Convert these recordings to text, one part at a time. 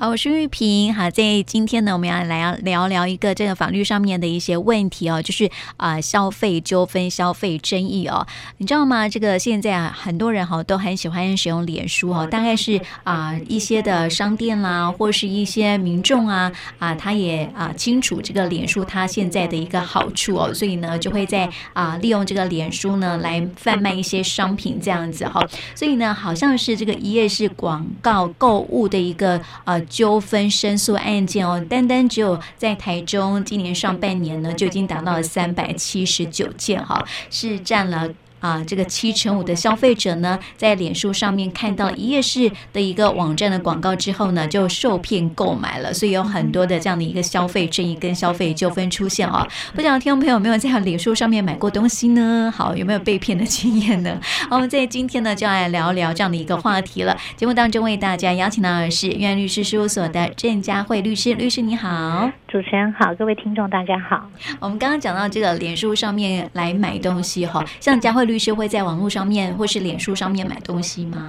好，我是玉萍。好，在今天呢，我们要来聊聊一个这个法律上面的一些问题哦，就是啊、呃，消费纠纷、消费争议哦，你知道吗？这个现在啊，很多人哈都很喜欢使用脸书哦，大概是啊、呃、一些的商店啦，或是一些民众啊啊，他也啊清楚这个脸书它现在的一个好处哦，所以呢，就会在啊利用这个脸书呢来贩卖一些商品这样子哈，所以呢，好像是这个一页式广告购物的一个呃。纠纷申诉案件哦，单单只有在台中，今年上半年呢就已经达到了三百七十九件哈，是占了。啊，这个七成五的消费者呢，在脸书上面看到一页式的一个网站的广告之后呢，就受骗购买了，所以有很多的这样的一个消费争议跟消费纠纷出现啊。不知道听众朋友有没有在脸书上面买过东西呢？好，有没有被骗的经验呢？好，我们在今天呢就要来聊聊这样的一个话题了。节目当中为大家邀请到的是愿律师事务所的郑佳慧律师，律师你好，主持人好，各位听众大家好。我们刚刚讲到这个脸书上面来买东西哈，像佳慧。律师会在网络上面或是脸书上面买东西吗？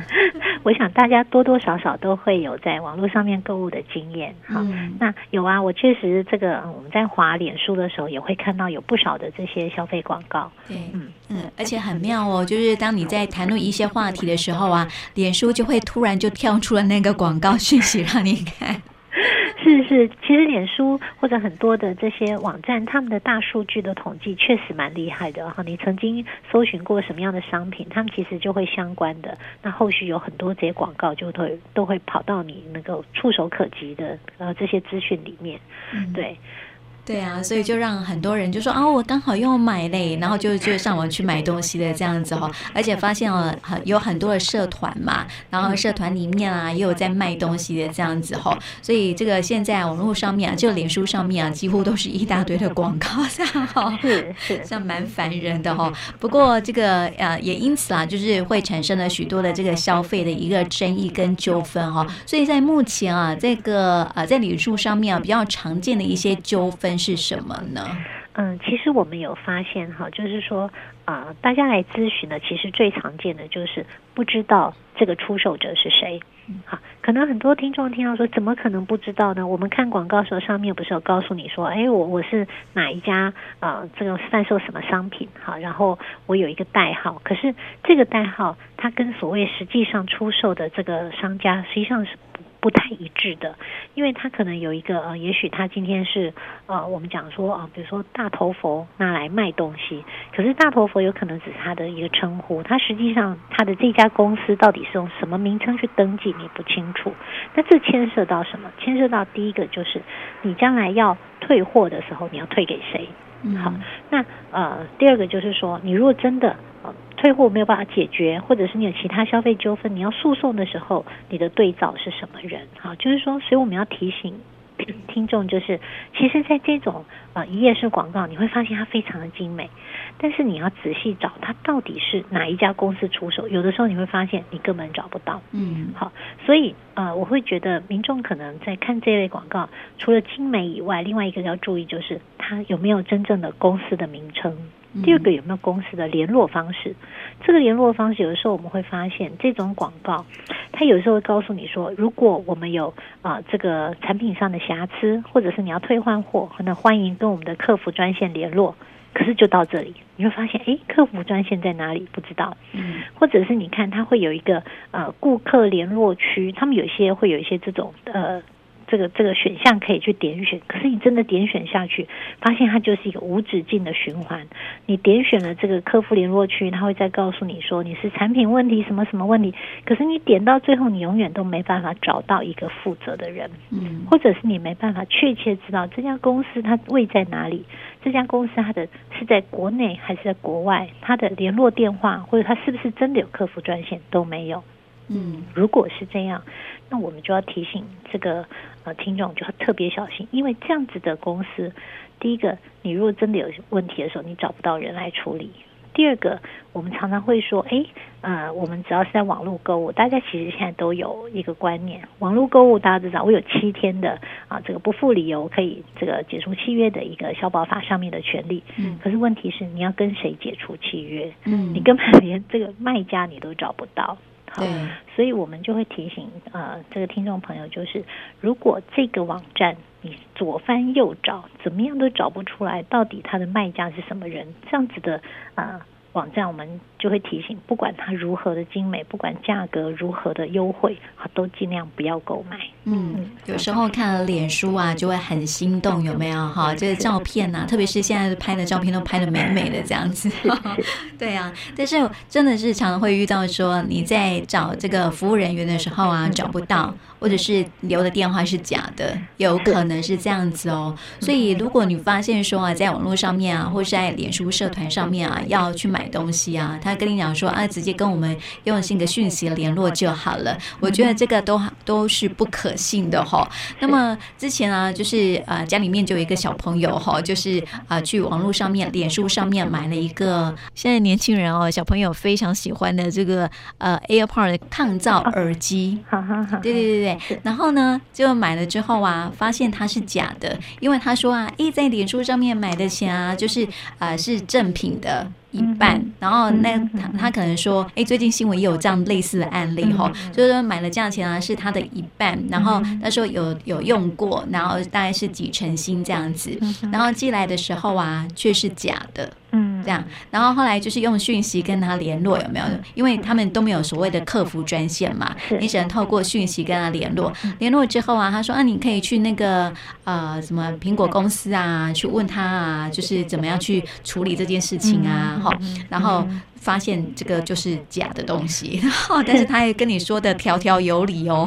我想大家多多少少都会有在网络上面购物的经验。好，嗯、那有啊，我确实这个我们在滑脸书的时候也会看到有不少的这些消费广告。对，嗯嗯，而且很妙哦，就是当你在谈论一些话题的时候啊，脸书就会突然就跳出了那个广告讯息让你看。是是，其实脸书或者很多的这些网站，他们的大数据的统计确实蛮厉害的哈。你曾经搜寻过什么样的商品，他们其实就会相关的。那后续有很多这些广告就会都会跑到你能够触手可及的呃这些资讯里面，对。对啊，所以就让很多人就说啊，我刚好又买嘞，然后就就上网去买东西的这样子哈，而且发现了很有很多的社团嘛，然后社团里面啊也有在卖东西的这样子哈，所以这个现在网络上面啊，就脸书上面啊，几乎都是一大堆的广告这样哈，是是，像蛮烦人的哈。不过这个呃也因此啊，就是会产生了许多的这个消费的一个争议跟纠纷哈，所以在目前啊，这个呃在脸书上面啊比较常见的一些纠纷。是什么呢？嗯，其实我们有发现哈，就是说啊、呃，大家来咨询呢，其实最常见的就是不知道这个出售者是谁。好，可能很多听众听到说，怎么可能不知道呢？我们看广告时候，上面不是有告诉你说，哎，我我是哪一家啊、呃？这个贩售什么商品？好，然后我有一个代号，可是这个代号它跟所谓实际上出售的这个商家实际上是。不太一致的，因为他可能有一个呃，也许他今天是呃，我们讲说啊、呃，比如说大头佛拿来卖东西，可是大头佛有可能只是他的一个称呼，他实际上他的这家公司到底是用什么名称去登记，你不清楚。那这牵涉到什么？牵涉到第一个就是你将来要退货的时候，你要退给谁？嗯、好，那呃，第二个就是说，你如果真的。退货没有办法解决，或者是你有其他消费纠纷，你要诉讼的时候，你的对照是什么人？好，就是说，所以我们要提醒 听众，就是其实，在这种呃一页式广告，你会发现它非常的精美，但是你要仔细找它到底是哪一家公司出手，有的时候你会发现你根本找不到。嗯，好，所以呃，我会觉得民众可能在看这类广告，除了精美以外，另外一个要注意就是它有没有真正的公司的名称。第二个有没有公司的联络方式？这个联络方式有的时候我们会发现，这种广告，它有时候会告诉你说，如果我们有啊这个产品上的瑕疵，或者是你要退换货，可能欢迎跟我们的客服专线联络。可是就到这里，你会发现，哎，客服专线在哪里？不知道。嗯，或者是你看，它会有一个呃顾客联络区，他们有些会有一些这种呃。这个这个选项可以去点选，可是你真的点选下去，发现它就是一个无止境的循环。你点选了这个客服联络区，他会再告诉你说你是产品问题什么什么问题，可是你点到最后，你永远都没办法找到一个负责的人，嗯，或者是你没办法确切知道这家公司它位在哪里，这家公司它的是在国内还是在国外，它的联络电话或者它是不是真的有客服专线都没有。嗯，如果是这样，那我们就要提醒这个呃听众就要特别小心，因为这样子的公司，第一个，你如果真的有问题的时候，你找不到人来处理；第二个，我们常常会说，哎，呃，我们只要是在网络购物，大家其实现在都有一个观念，网络购物大家知道，我有七天的啊这个不付理由可以这个解除契约的一个消保法上面的权利。嗯，可是问题是你要跟谁解除契约？嗯，你根本连这个卖家你都找不到。对，所以我们就会提醒呃这个听众朋友，就是如果这个网站你左翻右找，怎么样都找不出来，到底它的卖家是什么人，这样子的啊。呃网站我们就会提醒，不管它如何的精美，不管价格如何的优惠，都尽量不要购买。嗯，有时候看了脸书啊，就会很心动，有没有哈？这个照片呐、啊，特别是现在拍的照片都拍的美美的这样子。对啊，但是真的是常常会遇到说你在找这个服务人员的时候啊，找不到，或者是留的电话是假的，有可能是这样子哦。所以如果你发现说啊，在网络上面啊，或是在脸书社团上面啊，要去买。东西啊，他跟你讲说啊，直接跟我们用信的讯息联络就好了。我觉得这个都都是不可信的哈。那么之前啊，就是呃家里面就有一个小朋友哈，就是啊去网络上面、脸书上面买了一个现在年轻人哦，小朋友非常喜欢的这个呃 AirPod 抗噪耳机。好好好，对对对对。然后呢，就买了之后啊，发现它是假的，因为他说啊，诶，在脸书上面买的钱啊，就是啊是正品的。一半，然后那他他可能说，哎，最近新闻也有这样类似的案例哈，就是说买了价钱啊是他的一半，然后他说有有用过，然后大概是几成新这样子，然后寄来的时候啊却是假的。嗯，这样，然后后来就是用讯息跟他联络，有没有？因为他们都没有所谓的客服专线嘛，你只能透过讯息跟他联络。联络之后啊，他说啊，你可以去那个呃什么苹果公司啊，去问他啊，就是怎么样去处理这件事情啊，哈，然后。发现这个就是假的东西，然后但是他也跟你说的条条有理哦，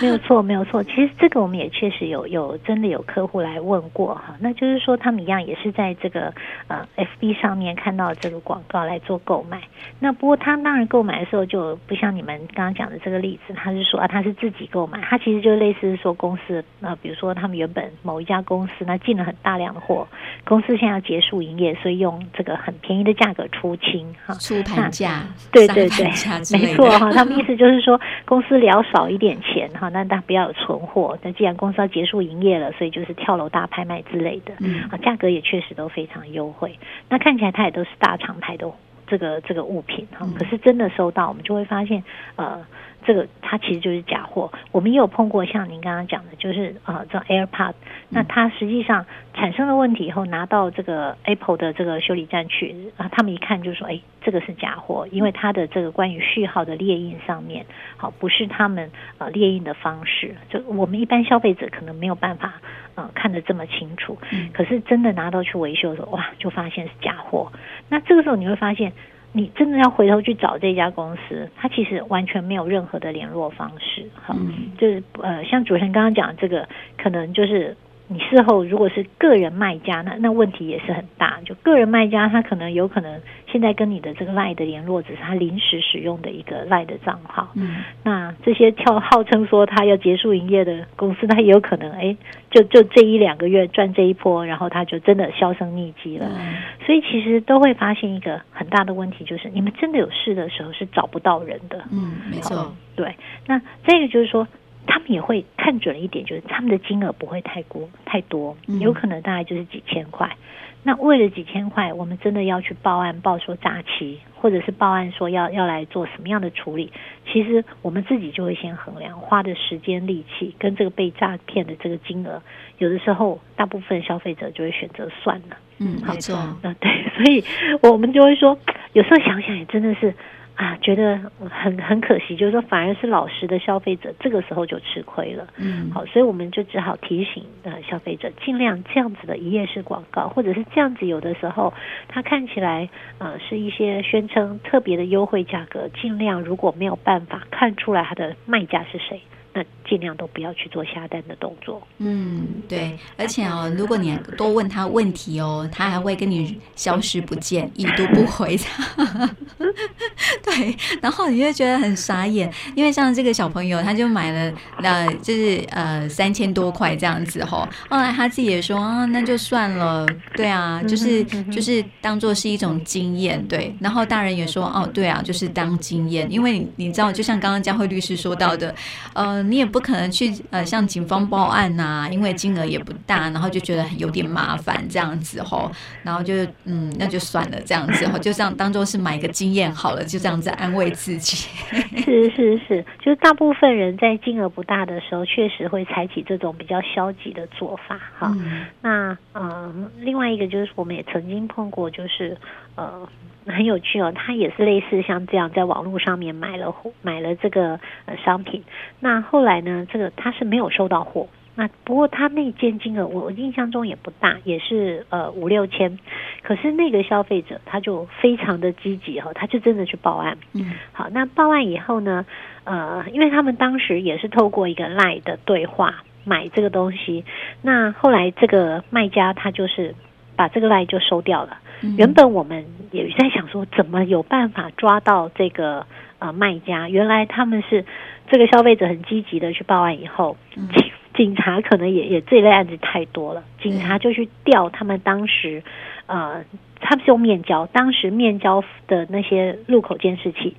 没有错，没有错。其实这个我们也确实有有真的有客户来问过哈，那就是说他们一样也是在这个呃 FB 上面看到这个广告来做购买。那不过他当然购买的时候就不像你们刚刚讲的这个例子，他是说啊他是自己购买，他其实就类似说公司啊，比如说他们原本某一家公司那进了很大量的货，公司现在要结束营业，所以用这个很便宜的价格出清哈。出盘价，对对对，没错哈。他们意思就是说，公司聊少一点钱哈，那但不要有存货。那既然公司要结束营业了，所以就是跳楼大拍卖之类的，啊，价格也确实都非常优惠。那看起来它也都是大厂牌的这个这个物品哈，可是真的收到，我们就会发现呃。这个它其实就是假货。我们也有碰过，像您刚刚讲的，就是呃，这 AirPod，那它实际上产生了问题以后，拿到这个 Apple 的这个修理站去啊，他们一看就说，哎，这个是假货，因为它的这个关于序号的列印上面，好，不是他们呃列印的方式，就我们一般消费者可能没有办法呃看得这么清楚。可是真的拿到去维修的时候，哇，就发现是假货。那这个时候你会发现。你真的要回头去找这家公司，它其实完全没有任何的联络方式，哈，就是呃，像主持人刚刚讲的这个，可能就是。你事后如果是个人卖家，那那问题也是很大。就个人卖家，他可能有可能现在跟你的这个 LINE 的联络只是他临时使用的一个 LINE 的账号。嗯，那这些跳号称说他要结束营业的公司，他也有可能哎，就就这一两个月赚这一波，然后他就真的销声匿迹了。嗯，所以其实都会发现一个很大的问题，就是你们真的有事的时候是找不到人的。嗯，没错。对，那这个就是说。他们也会看准了一点，就是他们的金额不会太过太多，有可能大概就是几千块。嗯、那为了几千块，我们真的要去报案报说诈欺，或者是报案说要要来做什么样的处理？其实我们自己就会先衡量花的时间力气跟这个被诈骗的这个金额，有的时候大部分消费者就会选择算了。嗯，没错。嗯，对，所以我们就会说，有时候想想也真的是。啊，觉得很很可惜，就是说，反而是老实的消费者，这个时候就吃亏了。嗯，好，所以我们就只好提醒呃消费者，尽量这样子的一页式广告，或者是这样子，有的时候它看起来呃是一些宣称特别的优惠价格，尽量如果没有办法看出来它的卖家是谁。那尽量都不要去做下单的动作。嗯，对，而且哦，如果你多问他问题哦，他还会跟你消失不见，已读不回他。对，然后你就觉得很傻眼，因为像这个小朋友，他就买了呃，就是呃三千多块这样子。后来他自己也说啊，那就算了。对啊，就是就是当做是一种经验。对，然后大人也说哦，对啊，就是当经验，因为你知道，就像刚刚佳慧律师说到的，嗯、呃。你也不可能去呃向警方报案呐、啊，因为金额也不大，然后就觉得有点麻烦这样子吼，然后就嗯那就算了这样子吼，就这样当做是买个经验好了，就这样子安慰自己。是是是，就是大部分人在金额不大的时候，确实会采取这种比较消极的做法哈。嗯、那呃另外一个就是我们也曾经碰过，就是呃。很有趣哦，他也是类似像这样，在网络上面买了买了这个呃商品，那后来呢，这个他是没有收到货，那不过他那件金额我印象中也不大，也是呃五六千，可是那个消费者他就非常的积极哈，他就真的去报案。嗯，好，那报案以后呢，呃，因为他们当时也是透过一个 LINE 的对话买这个东西，那后来这个卖家他就是把这个 LINE 就收掉了。原本我们也在想说，怎么有办法抓到这个呃卖家？原来他们是这个消费者很积极的去报案以后，警警察可能也也这类案子太多了，警察就去调他们当时呃他们是用面交，当时面交的那些路口监视器，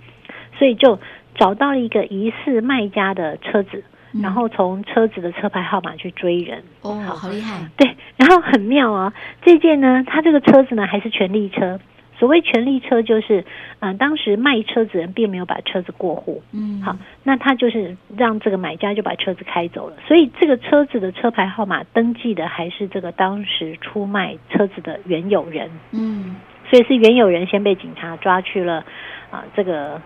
所以就找到了一个疑似卖家的车子。然后从车子的车牌号码去追人，哦，好厉害！对，然后很妙啊，这件呢，他这个车子呢还是权力车。所谓权力车，就是嗯、呃，当时卖车子人并没有把车子过户，嗯，好，那他就是让这个买家就把车子开走了。所以这个车子的车牌号码登记的还是这个当时出卖车子的原有人，嗯，所以是原有人先被警察抓去了啊、呃，这个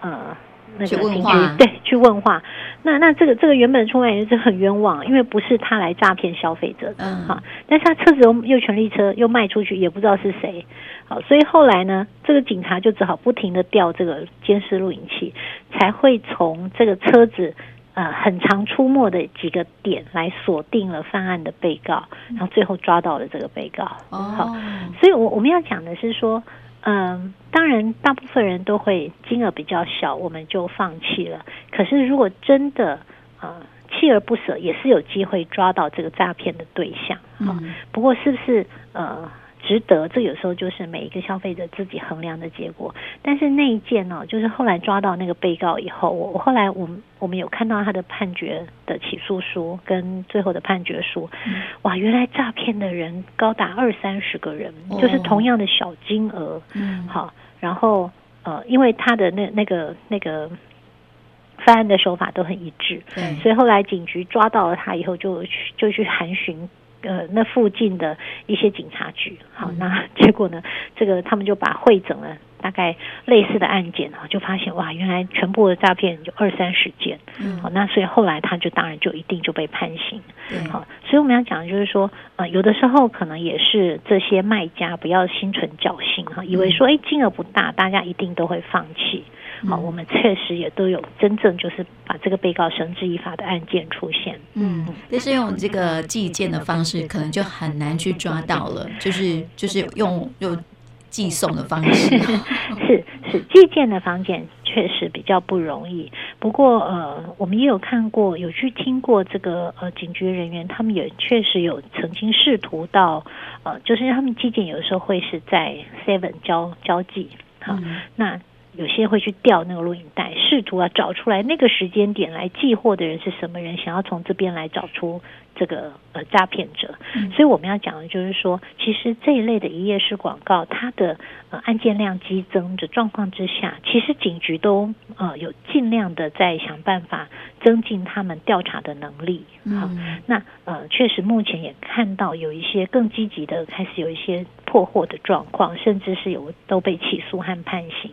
呃。那个去问话，对，去问话。那那这个这个原本出卖人是很冤枉，因为不是他来诈骗消费者的，嗯，哈。但是他车子又又权利车又卖出去，也不知道是谁，好，所以后来呢，这个警察就只好不停的调这个监视录影器，才会从这个车子呃很常出没的几个点来锁定了犯案的被告，然后最后抓到了这个被告。哦，好，所以我我们要讲的是说。嗯，当然，大部分人都会金额比较小，我们就放弃了。可是，如果真的啊，锲而不舍，也是有机会抓到这个诈骗的对象。啊，嗯，不过是不是呃？值得，这有时候就是每一个消费者自己衡量的结果。但是那一件呢，就是后来抓到那个被告以后，我我后来我们我们有看到他的判决的起诉书跟最后的判决书，嗯、哇，原来诈骗的人高达二三十个人，哦、就是同样的小金额，嗯，好，然后呃，因为他的那那个那个犯案的手法都很一致，对，所以后来警局抓到了他以后就，就就去函询。呃，那附近的一些警察局，好，那 结果呢，这个他们就把汇整了大概类似的案件啊，就发现哇，原来全部的诈骗有二三十件，嗯，好，那所以后来他就当然就一定就被判刑，嗯，好，所以我们要讲的就是说，呃，有的时候可能也是这些卖家不要心存侥幸哈，以为说哎金额不大，大家一定都会放弃。好，我们确实也都有真正就是把这个被告绳之以法的案件出现。嗯，但是用这个寄件的方式，可能就很难去抓到了。就是就是用用寄送的方式，是是寄件的方件确实比较不容易。不过呃，我们也有看过，有去听过这个呃警局人员，他们也确实有曾经试图到呃，就是他们寄件有的时候会是在 Seven 交交寄。好，嗯、那。有些会去调那个录影带，试图啊找出来那个时间点来寄货的人是什么人，想要从这边来找出这个呃诈骗者。嗯、所以我们要讲的就是说，其实这一类的一页式广告，它的呃案件量激增的状况之下，其实警局都呃有尽量的在想办法增进他们调查的能力。好，嗯、那呃确实目前也看到有一些更积极的开始有一些破获的状况，甚至是有都被起诉和判刑。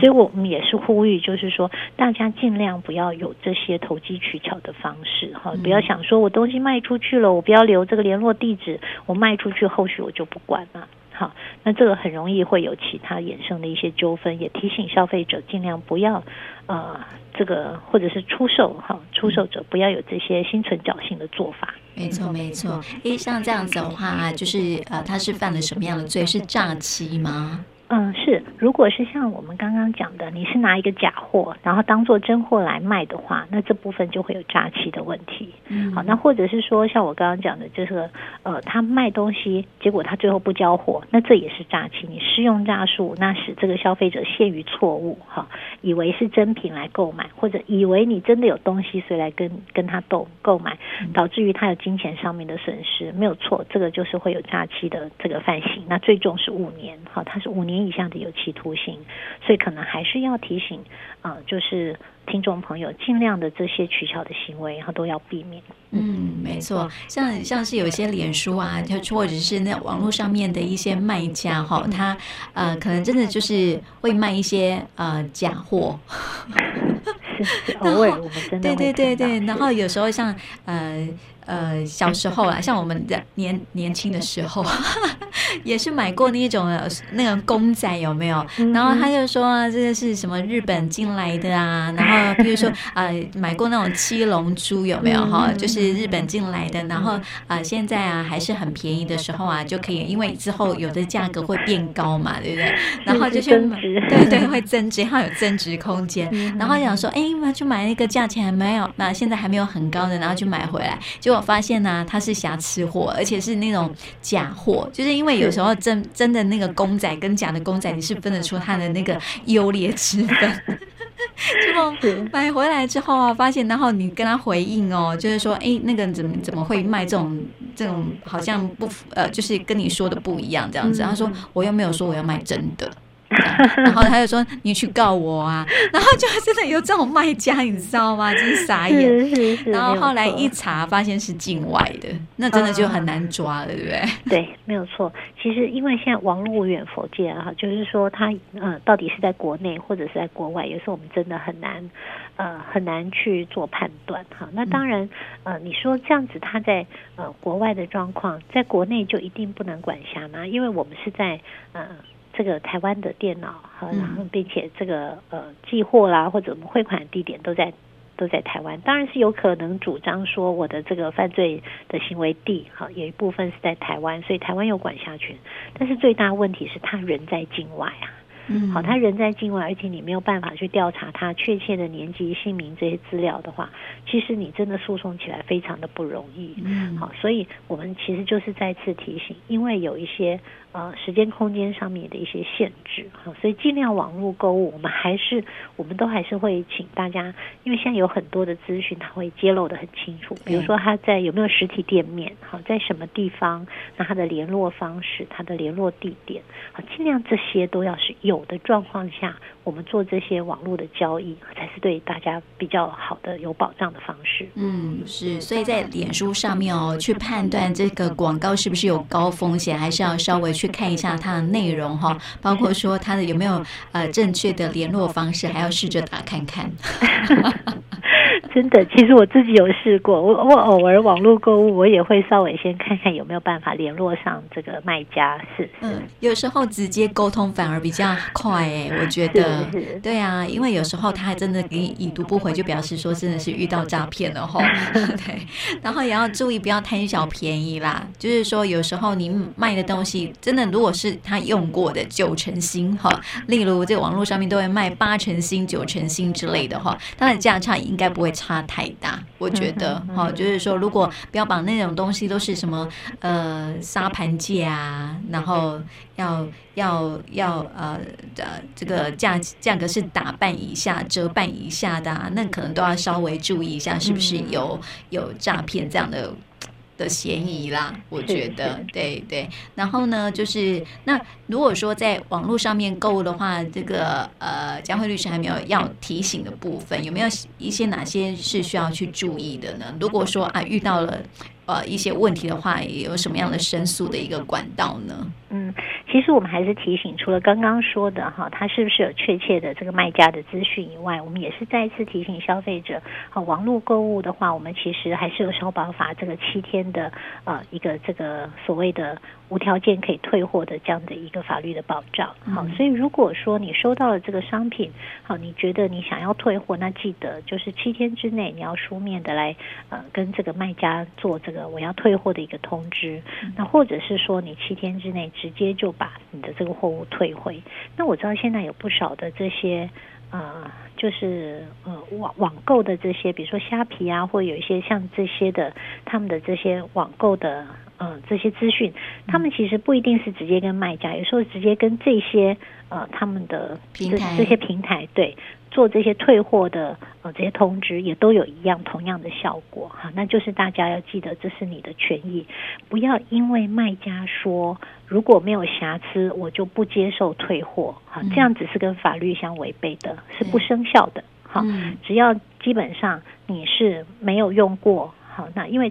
所以我们也是呼吁，就是说大家尽量不要有这些投机取巧的方式哈，不要想说我东西卖出去了，我不要留这个联络地址，我卖出去后续我就不管了。好，那这个很容易会有其他衍生的一些纠纷，也提醒消费者尽量不要呃这个或者是出售哈，出售者不要有这些心存侥幸的做法。没错没错，诶，像这样子的话，就是呃他是犯了什么样的罪？是诈欺吗？嗯，是。如果是像我们刚刚讲的，你是拿一个假货，然后当做真货来卖的话，那这部分就会有诈欺的问题。嗯，好，那或者是说，像我刚刚讲的，就是呃，他卖东西，结果他最后不交货，那这也是诈欺。你施用诈术，那使这个消费者陷于错误，哈，以为是真品来购买，或者以为你真的有东西，所以来跟跟他斗购买，导致于他有金钱上面的损失，没有错，这个就是会有诈欺的这个犯行。那最重是五年，哈，他是五年。以下的有期徒刑，所以可能还是要提醒啊、呃，就是听众朋友尽量的这些取巧的行为，然后都要避免。嗯，没错，像像是有些脸书啊，就或者是那网络上面的一些卖家哈，他呃可能真的就是会卖一些呃假货。偶尔我们真的对对对对，然后有时候像呃。呃，小时候啊，像我们的年年轻的时候，也是买过那种那个公仔，有没有？然后他就说、啊、这个是什么日本进来的啊？然后比如说 呃，买过那种七龙珠，有没有哈？就是日本进来的，然后啊、呃，现在啊还是很便宜的时候啊，就可以，因为之后有的价格会变高嘛，对不对？然后就去买，对对，会增值，它有增值空间。然后想说，哎，那去买那个价钱还没有，那现在还没有很高的，然后就买回来，结果发现呢、啊，它是瑕疵货，而且是那种假货，就是因为有时候真真的那个公仔跟假的公仔，你是分得出它的那个优劣之分。结 果买回来之后啊，发现然后你跟他回应哦，就是说，哎，那个怎么怎么会卖这种这种好像不呃，就是跟你说的不一样这样子。他说我又没有说我要卖真的。然后他就说：“你去告我啊！” 然后就真的有这种卖家，你知道吗？真是傻眼。是是是，然后后来一查，发现是境外的，那真的就很难抓了，对不对？对，没有错。其实因为现在网络无远佛界啊，就是说他呃到底是在国内或者是在国外，有时候我们真的很难呃很难去做判断哈。那当然呃你说这样子他在呃国外的状况，在国内就一定不能管辖吗？因为我们是在呃。这个台湾的电脑和然后并且这个呃寄货啦或者我们汇款地点都在都在台湾，当然是有可能主张说我的这个犯罪的行为地哈有一部分是在台湾，所以台湾有管辖权，但是最大问题是他人在境外啊。嗯，好，他人在境外，而且你没有办法去调查他确切的年纪、姓名这些资料的话，其实你真的诉讼起来非常的不容易。嗯，好，所以我们其实就是再次提醒，因为有一些呃时间空间上面的一些限制，好，所以尽量网络购物，我们还是我们都还是会请大家，因为现在有很多的资讯，他会揭露的很清楚，比如说他在有没有实体店面，好，在什么地方，那他的联络方式、他的联络地点，好，尽量这些都要是有的状况下，我们做这些网络的交易，才是对大家比较好的、有保障的方式。嗯，是。所以在脸书上面哦，去判断这个广告是不是有高风险，还是要稍微去看一下 它的内容哈，包括说它的有没有呃正确的联络方式，还要试着打看看。真的，其实我自己有试过，我我偶尔网络购物，我也会稍微先看看有没有办法联络上这个卖家，是，是。嗯，有时候直接沟通反而比较快哎，我觉得。对啊，因为有时候他还真的给你已读不回，就表示说真的是遇到诈骗了哈。对，然后也要注意不要贪小便宜啦。就是说有时候你卖的东西真的如果是他用过的九成新哈，例如这个网络上面都会卖八成新、九成新之类的哈，它的价差应该不会差。差太大，我觉得哦，就是说，如果标榜那种东西都是什么呃沙盘界啊，然后要要要呃呃这个价价格是打半以下、折半以下的啊，那可能都要稍微注意一下，是不是有有诈骗这样的。的嫌疑啦，我觉得对对。然后呢，就是那如果说在网络上面购物的话，这个呃，佳慧律师还没有要提醒的部分，有没有一些哪些是需要去注意的呢？如果说啊遇到了呃一些问题的话，有什么样的申诉的一个管道呢？嗯。其实我们还是提醒，除了刚刚说的哈，他是不是有确切的这个卖家的资讯以外，我们也是再一次提醒消费者，啊，网络购物的话，我们其实还是有消保法这个七天的呃一个这个所谓的。无条件可以退货的这样的一个法律的保障，好，所以如果说你收到了这个商品，好，你觉得你想要退货，那记得就是七天之内你要书面的来呃跟这个卖家做这个我要退货的一个通知，那或者是说你七天之内直接就把你的这个货物退回。那我知道现在有不少的这些呃，就是呃网网购的这些，比如说虾皮啊，或有一些像这些的他们的这些网购的呃这些资讯，他们其实不一定是直接跟卖家，有时候直接跟这些呃他们的平台这些平台对。做这些退货的呃这些通知也都有一样同样的效果哈，那就是大家要记得这是你的权益，不要因为卖家说如果没有瑕疵我就不接受退货哈，这样子是跟法律相违背的，是不生效的哈。只要基本上你是没有用过好，那因为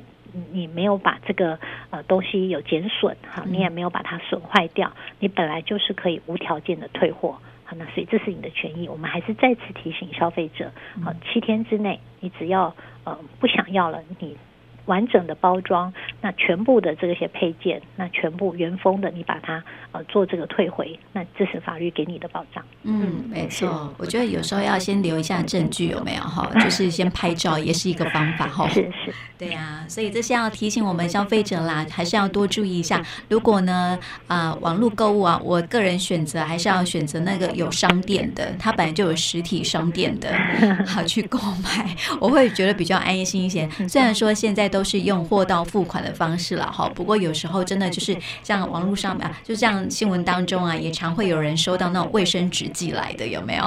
你没有把这个呃东西有减损哈，你也没有把它损坏掉，你本来就是可以无条件的退货。好那所以这是你的权益，我们还是再次提醒消费者，好，七天之内你只要呃不想要了，你。完整的包装，那全部的这些配件，那全部原封的，你把它呃做这个退回，那这是法律给你的保障。嗯，没错。我觉得有时候要先留一下证据，有没有哈？就是先拍照也是一个方法哈。是是。对呀、啊，所以这是要提醒我们消费者啦，还是要多注意一下。如果呢啊、呃、网络购物啊，我个人选择还是要选择那个有商店的，它本来就有实体商店的，好去购买，我会觉得比较安心一些。虽然说现在。都都是用货到付款的方式了哈，不过有时候真的就是像网络上面，就像新闻当中啊，也常会有人收到那种卫生纸寄来的，有没有？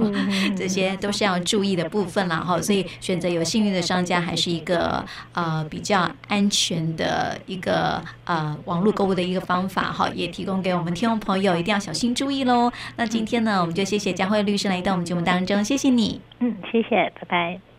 这些都是要注意的部分了哈。所以选择有信誉的商家，还是一个呃比较安全的一个呃网络购物的一个方法哈，也提供给我们听众朋友一定要小心注意喽。那今天呢，我们就谢谢佳慧律师来到我们节目当中，谢谢你。嗯，谢谢，拜拜。